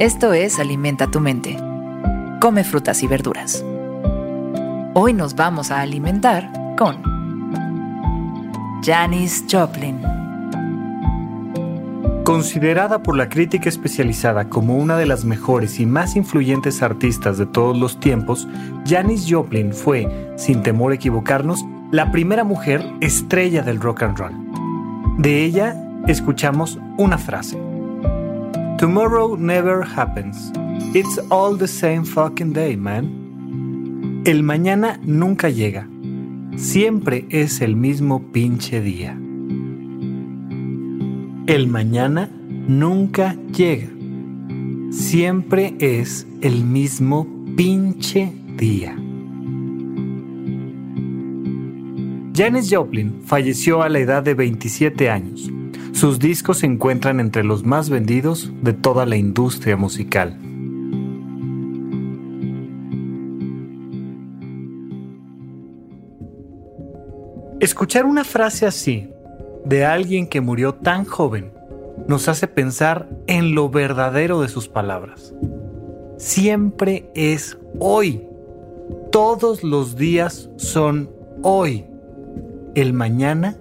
Esto es Alimenta tu mente. Come frutas y verduras. Hoy nos vamos a alimentar con Janis Joplin. Considerada por la crítica especializada como una de las mejores y más influyentes artistas de todos los tiempos, Janis Joplin fue, sin temor a equivocarnos, la primera mujer estrella del rock and roll. De ella escuchamos una frase. Tomorrow never happens. It's all the same fucking day, man. El mañana nunca llega. Siempre es el mismo pinche día. El mañana nunca llega. Siempre es el mismo pinche día. Janis Joplin falleció a la edad de 27 años. Sus discos se encuentran entre los más vendidos de toda la industria musical. Escuchar una frase así de alguien que murió tan joven nos hace pensar en lo verdadero de sus palabras. Siempre es hoy. Todos los días son hoy. El mañana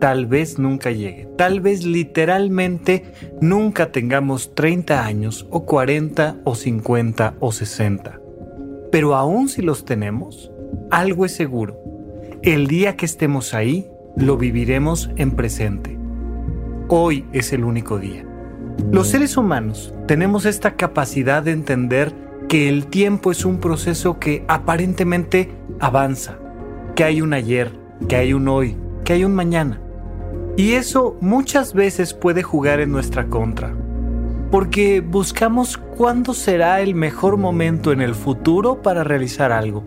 tal vez nunca llegue. Tal vez literalmente nunca tengamos 30 años o 40 o 50 o 60. Pero aún si los tenemos, algo es seguro. El día que estemos ahí, lo viviremos en presente. Hoy es el único día. Los seres humanos tenemos esta capacidad de entender que el tiempo es un proceso que aparentemente avanza, que hay un ayer, que hay un hoy, que hay un mañana. Y eso muchas veces puede jugar en nuestra contra, porque buscamos cuándo será el mejor momento en el futuro para realizar algo.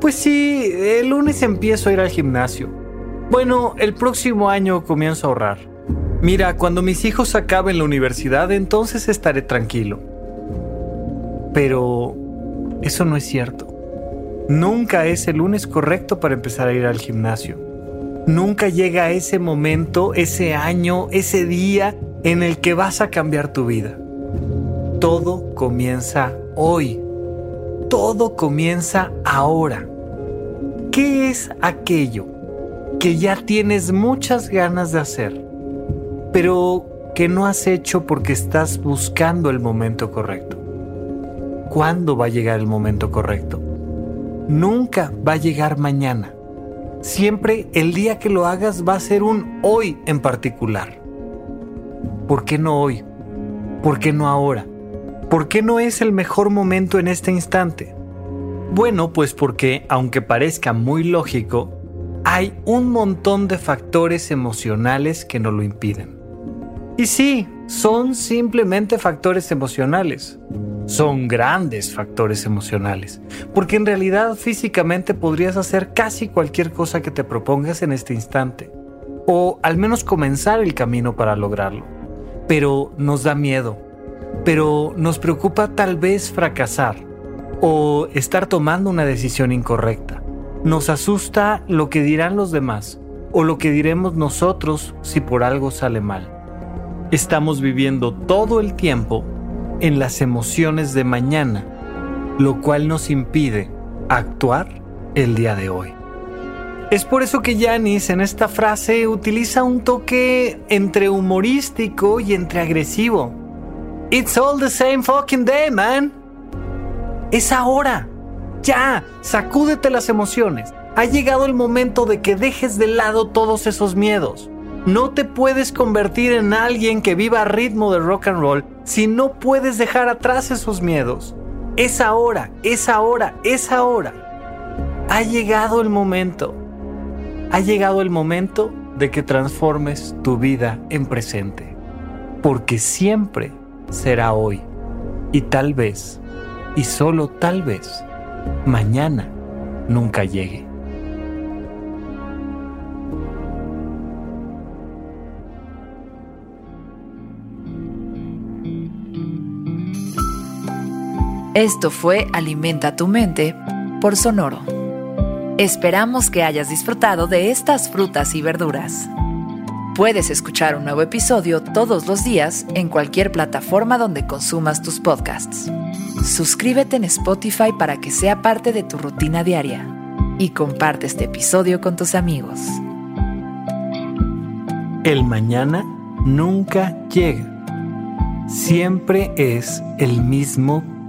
Pues sí, el lunes empiezo a ir al gimnasio. Bueno, el próximo año comienzo a ahorrar. Mira, cuando mis hijos acaben la universidad, entonces estaré tranquilo. Pero eso no es cierto. Nunca es el lunes correcto para empezar a ir al gimnasio. Nunca llega ese momento, ese año, ese día en el que vas a cambiar tu vida. Todo comienza hoy. Todo comienza ahora. ¿Qué es aquello que ya tienes muchas ganas de hacer, pero que no has hecho porque estás buscando el momento correcto? ¿Cuándo va a llegar el momento correcto? Nunca va a llegar mañana siempre el día que lo hagas va a ser un hoy en particular. ¿Por qué no hoy? ¿Por qué no ahora? ¿Por qué no es el mejor momento en este instante? Bueno, pues porque, aunque parezca muy lógico, hay un montón de factores emocionales que nos lo impiden. Y sí, son simplemente factores emocionales son grandes factores emocionales, porque en realidad físicamente podrías hacer casi cualquier cosa que te propongas en este instante, o al menos comenzar el camino para lograrlo. Pero nos da miedo, pero nos preocupa tal vez fracasar o estar tomando una decisión incorrecta. Nos asusta lo que dirán los demás o lo que diremos nosotros si por algo sale mal. Estamos viviendo todo el tiempo en las emociones de mañana, lo cual nos impide actuar el día de hoy. Es por eso que Janis en esta frase utiliza un toque entre humorístico y entre agresivo. It's all the same fucking day, man. Es ahora. Ya, sacúdete las emociones. Ha llegado el momento de que dejes de lado todos esos miedos. No te puedes convertir en alguien que viva a ritmo de rock and roll si no puedes dejar atrás esos miedos. Es ahora, es ahora, es ahora. Ha llegado el momento. Ha llegado el momento de que transformes tu vida en presente. Porque siempre será hoy. Y tal vez, y solo tal vez, mañana nunca llegue. Esto fue Alimenta tu mente por Sonoro. Esperamos que hayas disfrutado de estas frutas y verduras. Puedes escuchar un nuevo episodio todos los días en cualquier plataforma donde consumas tus podcasts. Suscríbete en Spotify para que sea parte de tu rutina diaria y comparte este episodio con tus amigos. El mañana nunca llega. Siempre es el mismo